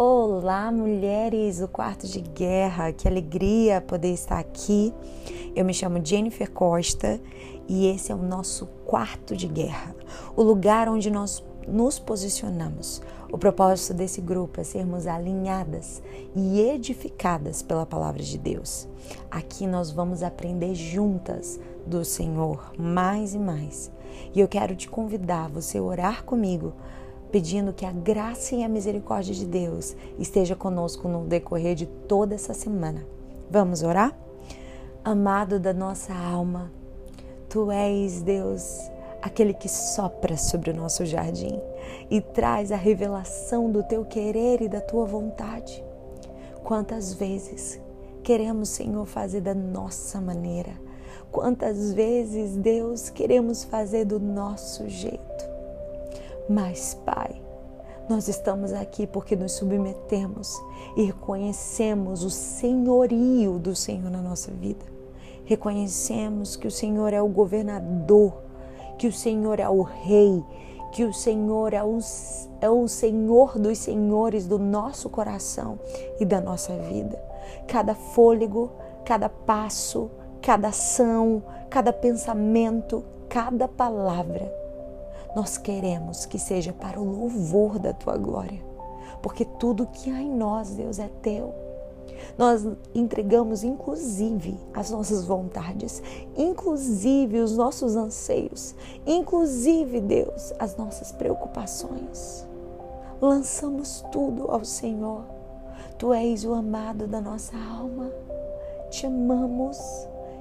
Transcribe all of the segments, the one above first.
Olá, mulheres do quarto de guerra, que alegria poder estar aqui. Eu me chamo Jennifer Costa e esse é o nosso quarto de guerra, o lugar onde nós nos posicionamos. O propósito desse grupo é sermos alinhadas e edificadas pela palavra de Deus. Aqui nós vamos aprender juntas do Senhor mais e mais. E eu quero te convidar você orar comigo pedindo que a graça e a misericórdia de Deus esteja conosco no decorrer de toda essa semana. Vamos orar? Amado da nossa alma, tu és Deus, aquele que sopra sobre o nosso jardim e traz a revelação do teu querer e da tua vontade. Quantas vezes queremos, Senhor, fazer da nossa maneira? Quantas vezes, Deus, queremos fazer do nosso jeito? Mas, Pai, nós estamos aqui porque nos submetemos e reconhecemos o senhorio do Senhor na nossa vida. Reconhecemos que o Senhor é o governador, que o Senhor é o rei, que o Senhor é o, é o Senhor dos senhores do nosso coração e da nossa vida. Cada fôlego, cada passo, cada ação, cada pensamento, cada palavra nós queremos que seja para o louvor da tua glória, porque tudo que há em nós, Deus, é teu. Nós entregamos, inclusive, as nossas vontades, inclusive os nossos anseios, inclusive, Deus, as nossas preocupações. Lançamos tudo ao Senhor. Tu és o amado da nossa alma. Te amamos,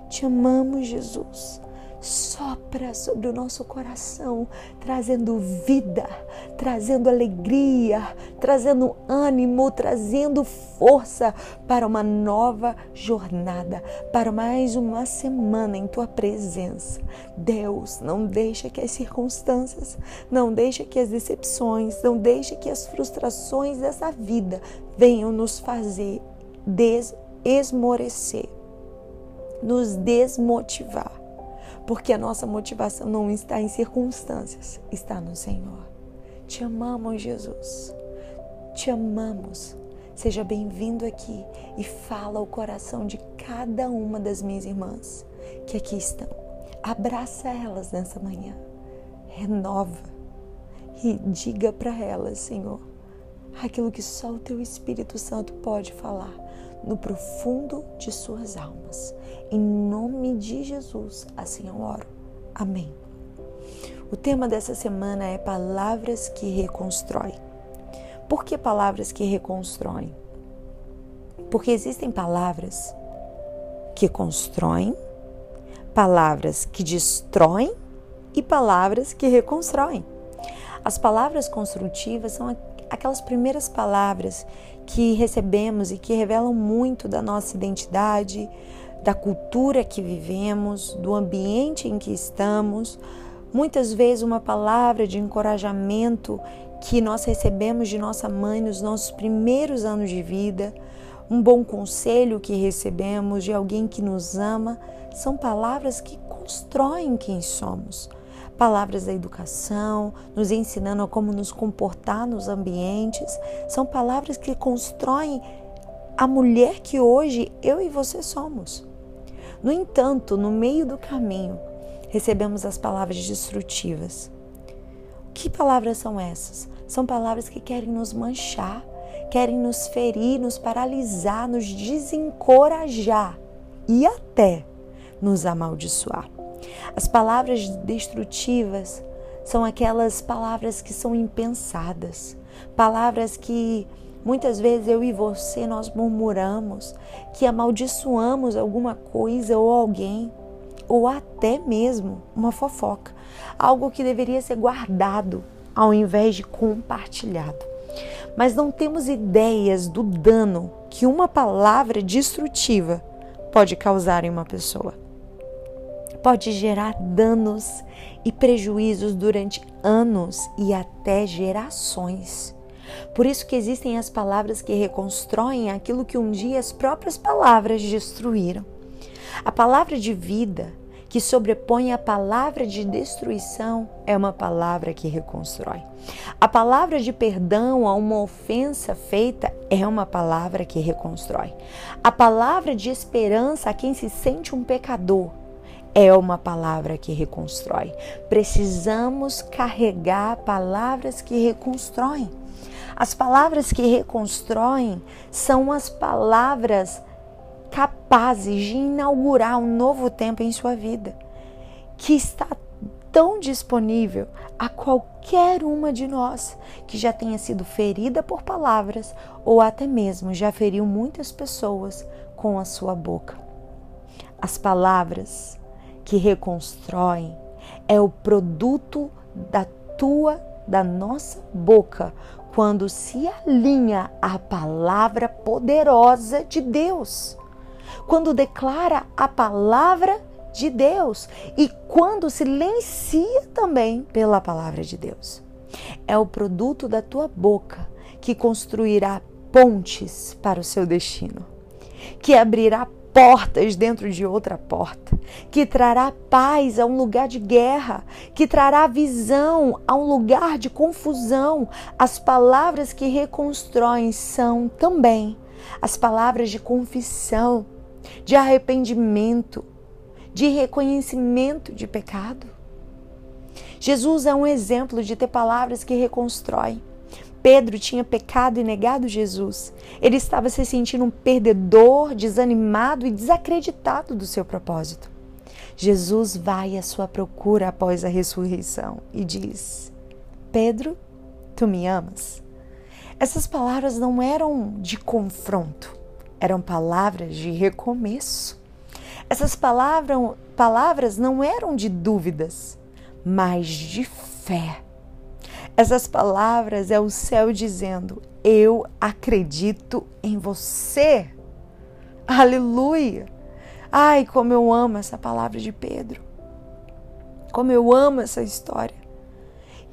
te amamos, Jesus sopra sobre o nosso coração, trazendo vida, trazendo alegria, trazendo ânimo, trazendo força para uma nova jornada, para mais uma semana em tua presença. Deus, não deixa que as circunstâncias, não deixa que as decepções, não deixa que as frustrações dessa vida venham nos fazer desesmorecer, nos desmotivar porque a nossa motivação não está em circunstâncias, está no Senhor. Te amamos, Jesus. Te amamos. Seja bem-vindo aqui e fala o coração de cada uma das minhas irmãs que aqui estão. Abraça elas nessa manhã. Renova e diga para elas, Senhor, aquilo que só o teu Espírito Santo pode falar no profundo de suas almas. Em nome de Jesus, assim eu oro. Amém. O tema dessa semana é palavras que reconstroem. Por que palavras que reconstroem? Porque existem palavras que constroem, palavras que destroem e palavras que reconstroem. As palavras construtivas são aquelas primeiras palavras que recebemos e que revelam muito da nossa identidade, da cultura que vivemos, do ambiente em que estamos. Muitas vezes, uma palavra de encorajamento que nós recebemos de nossa mãe nos nossos primeiros anos de vida, um bom conselho que recebemos de alguém que nos ama, são palavras que constroem quem somos. Palavras da educação, nos ensinando a como nos comportar nos ambientes, são palavras que constroem a mulher que hoje eu e você somos. No entanto, no meio do caminho, recebemos as palavras destrutivas. Que palavras são essas? São palavras que querem nos manchar, querem nos ferir, nos paralisar, nos desencorajar e até nos amaldiçoar. As palavras destrutivas são aquelas palavras que são impensadas, palavras que Muitas vezes eu e você nós murmuramos, que amaldiçoamos alguma coisa ou alguém, ou até mesmo uma fofoca, algo que deveria ser guardado ao invés de compartilhado. Mas não temos ideias do dano que uma palavra destrutiva pode causar em uma pessoa. Pode gerar danos e prejuízos durante anos e até gerações. Por isso que existem as palavras que reconstroem aquilo que um dia as próprias palavras destruíram. A palavra de vida que sobrepõe a palavra de destruição é uma palavra que reconstrói. A palavra de perdão a uma ofensa feita é uma palavra que reconstrói. A palavra de esperança a quem se sente um pecador é uma palavra que reconstrói. Precisamos carregar palavras que reconstroem. As palavras que reconstroem são as palavras capazes de inaugurar um novo tempo em sua vida, que está tão disponível a qualquer uma de nós que já tenha sido ferida por palavras ou até mesmo já feriu muitas pessoas com a sua boca. As palavras que reconstroem é o produto da tua, da nossa boca, quando se alinha à palavra poderosa de Deus, quando declara a palavra de Deus e quando silencia também pela palavra de Deus. É o produto da tua boca que construirá pontes para o seu destino, que abrirá portas dentro de outra porta, que trará paz a um lugar de guerra, que trará visão a um lugar de confusão. As palavras que reconstroem são também as palavras de confissão, de arrependimento, de reconhecimento de pecado. Jesus é um exemplo de ter palavras que reconstroem. Pedro tinha pecado e negado Jesus. Ele estava se sentindo um perdedor, desanimado e desacreditado do seu propósito. Jesus vai à sua procura após a ressurreição e diz: Pedro, tu me amas? Essas palavras não eram de confronto, eram palavras de recomeço. Essas palavras, palavras não eram de dúvidas, mas de fé. Essas palavras é o céu dizendo: Eu acredito em você. Aleluia! Ai, como eu amo essa palavra de Pedro. Como eu amo essa história.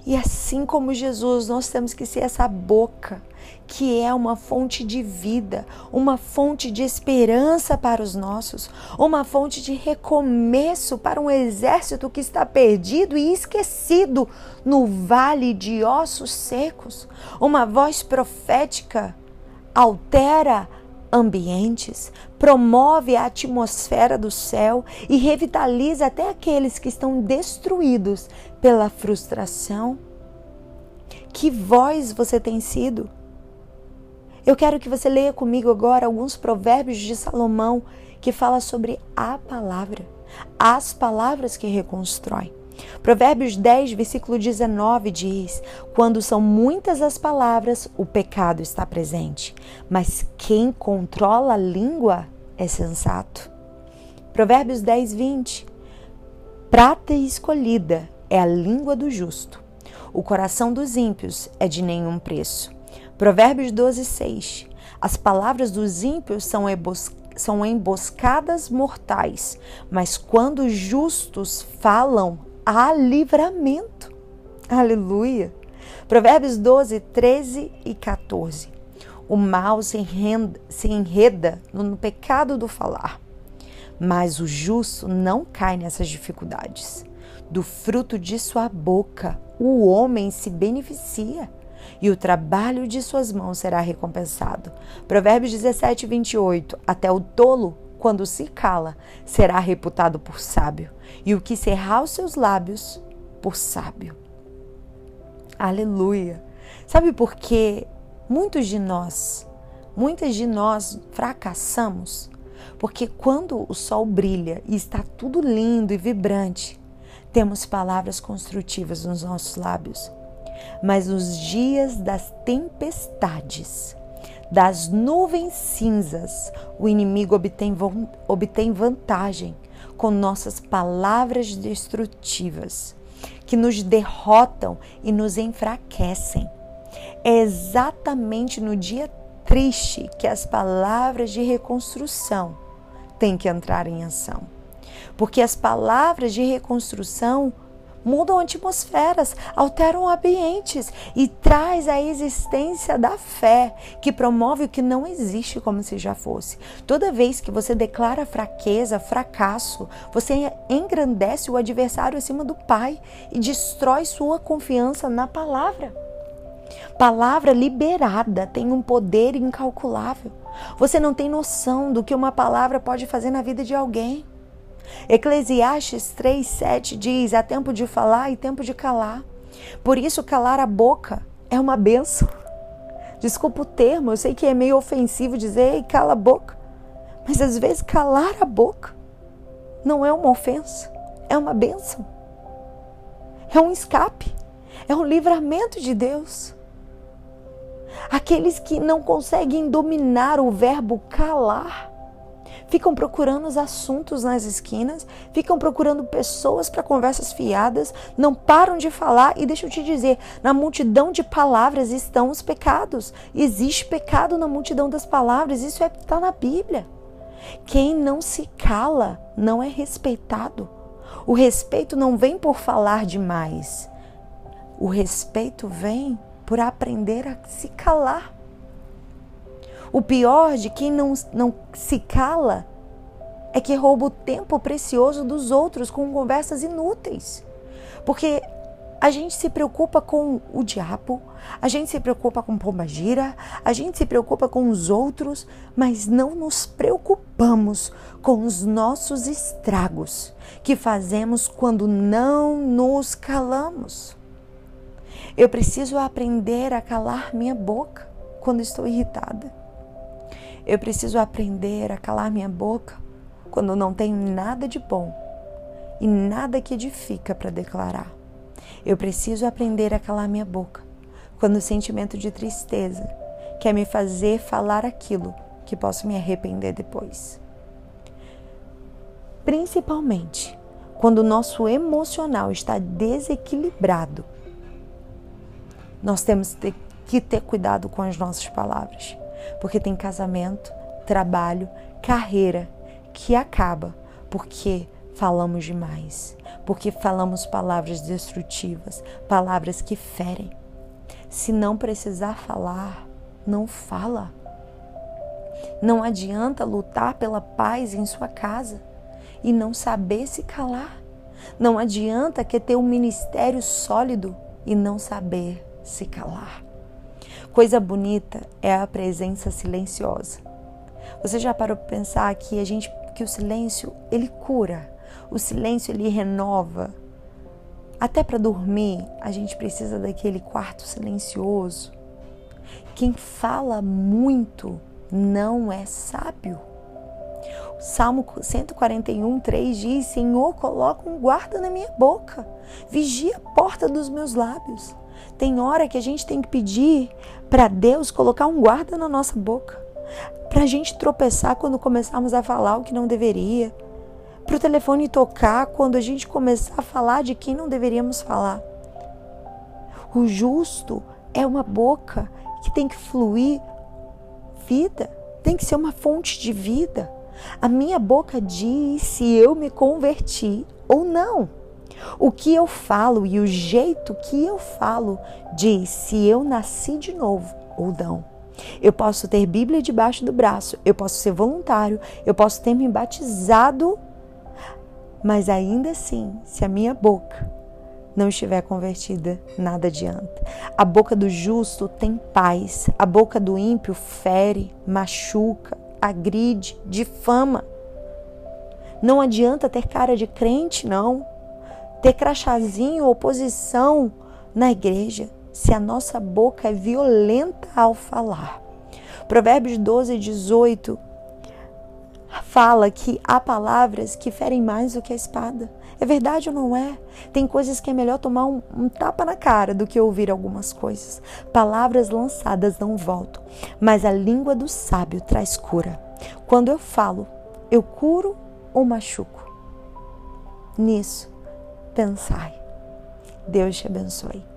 E assim como Jesus, nós temos que ser essa boca que é uma fonte de vida, uma fonte de esperança para os nossos, uma fonte de recomeço para um exército que está perdido e esquecido no vale de ossos secos. Uma voz profética altera ambientes, promove a atmosfera do céu e revitaliza até aqueles que estão destruídos pela frustração. Que voz você tem sido? Eu quero que você leia comigo agora alguns provérbios de Salomão que fala sobre a palavra, as palavras que reconstroem. Provérbios 10, versículo 19 diz: Quando são muitas as palavras, o pecado está presente, mas quem controla a língua é sensato. Provérbios 10, 20: Prata escolhida é a língua do justo, o coração dos ímpios é de nenhum preço. Provérbios 12, 6: As palavras dos ímpios são, são emboscadas mortais, mas quando justos falam, há livramento. Aleluia. Provérbios 12, 13 e 14. O mal se enreda, se enreda no pecado do falar, mas o justo não cai nessas dificuldades. Do fruto de sua boca, o homem se beneficia e o trabalho de suas mãos será recompensado. Provérbios 17, 28. Até o tolo, quando se cala, será reputado por sábio, e o que cerrar os seus lábios, por sábio. Aleluia! Sabe por que muitos de nós, muitas de nós fracassamos? Porque quando o sol brilha e está tudo lindo e vibrante, temos palavras construtivas nos nossos lábios mas nos dias das tempestades, das nuvens cinzas, o inimigo obtém, obtém vantagem com nossas palavras destrutivas, que nos derrotam e nos enfraquecem. É exatamente no dia triste que as palavras de reconstrução têm que entrar em ação. Porque as palavras de reconstrução mudam atmosferas, alteram ambientes e traz a existência da fé, que promove o que não existe como se já fosse. Toda vez que você declara fraqueza, fracasso, você engrandece o adversário acima do Pai e destrói sua confiança na palavra. Palavra liberada tem um poder incalculável. Você não tem noção do que uma palavra pode fazer na vida de alguém. Eclesiastes 3:7 diz: há tempo de falar e tempo de calar. Por isso calar a boca é uma benção. Desculpa o termo, eu sei que é meio ofensivo dizer, ei, cala a boca. Mas às vezes calar a boca não é uma ofensa, é uma benção. É um escape, é um livramento de Deus. Aqueles que não conseguem dominar o verbo calar, ficam procurando os assuntos nas esquinas, ficam procurando pessoas para conversas fiadas, não param de falar e deixa eu te dizer, na multidão de palavras estão os pecados. Existe pecado na multidão das palavras, isso é, tá na Bíblia. Quem não se cala não é respeitado. O respeito não vem por falar demais. O respeito vem por aprender a se calar. O pior de quem não, não se cala é que rouba o tempo precioso dos outros com conversas inúteis. Porque a gente se preocupa com o diabo, a gente se preocupa com pombagira, a gente se preocupa com os outros, mas não nos preocupamos com os nossos estragos que fazemos quando não nos calamos. Eu preciso aprender a calar minha boca quando estou irritada. Eu preciso aprender a calar minha boca quando não tenho nada de bom e nada que edifica para declarar. Eu preciso aprender a calar minha boca quando o sentimento de tristeza quer me fazer falar aquilo que posso me arrepender depois. Principalmente quando o nosso emocional está desequilibrado nós temos que ter cuidado com as nossas palavras, porque tem casamento, trabalho, carreira que acaba porque falamos demais, porque falamos palavras destrutivas, palavras que ferem. Se não precisar falar, não fala. Não adianta lutar pela paz em sua casa e não saber se calar. Não adianta que ter um ministério sólido e não saber se calar. Coisa bonita é a presença silenciosa. Você já parou para pensar que a gente que o silêncio ele cura, o silêncio ele renova. Até para dormir, a gente precisa daquele quarto silencioso. Quem fala muito não é sábio. Salmo 141, 3 diz: Senhor, coloca um guarda na minha boca, vigia a porta dos meus lábios. Tem hora que a gente tem que pedir para Deus colocar um guarda na nossa boca, para a gente tropeçar quando começarmos a falar o que não deveria, para o telefone tocar quando a gente começar a falar de quem não deveríamos falar. O justo é uma boca que tem que fluir vida, tem que ser uma fonte de vida. A minha boca diz se eu me converti ou não. O que eu falo e o jeito que eu falo diz se eu nasci de novo ou não. Eu posso ter Bíblia debaixo do braço, eu posso ser voluntário, eu posso ter me batizado, mas ainda assim, se a minha boca não estiver convertida, nada adianta. A boca do justo tem paz, a boca do ímpio fere, machuca, agride, difama. Não adianta ter cara de crente, não ter crachazinho, oposição na igreja, se a nossa boca é violenta ao falar. Provérbios 12, 18 fala que há palavras que ferem mais do que a espada. É verdade ou não é? Tem coisas que é melhor tomar um, um, tapa na cara do que ouvir algumas coisas. Palavras lançadas não voltam, mas a língua do sábio traz cura. Quando eu falo, eu curo ou machuco? Nisso pensai. Deus te abençoe.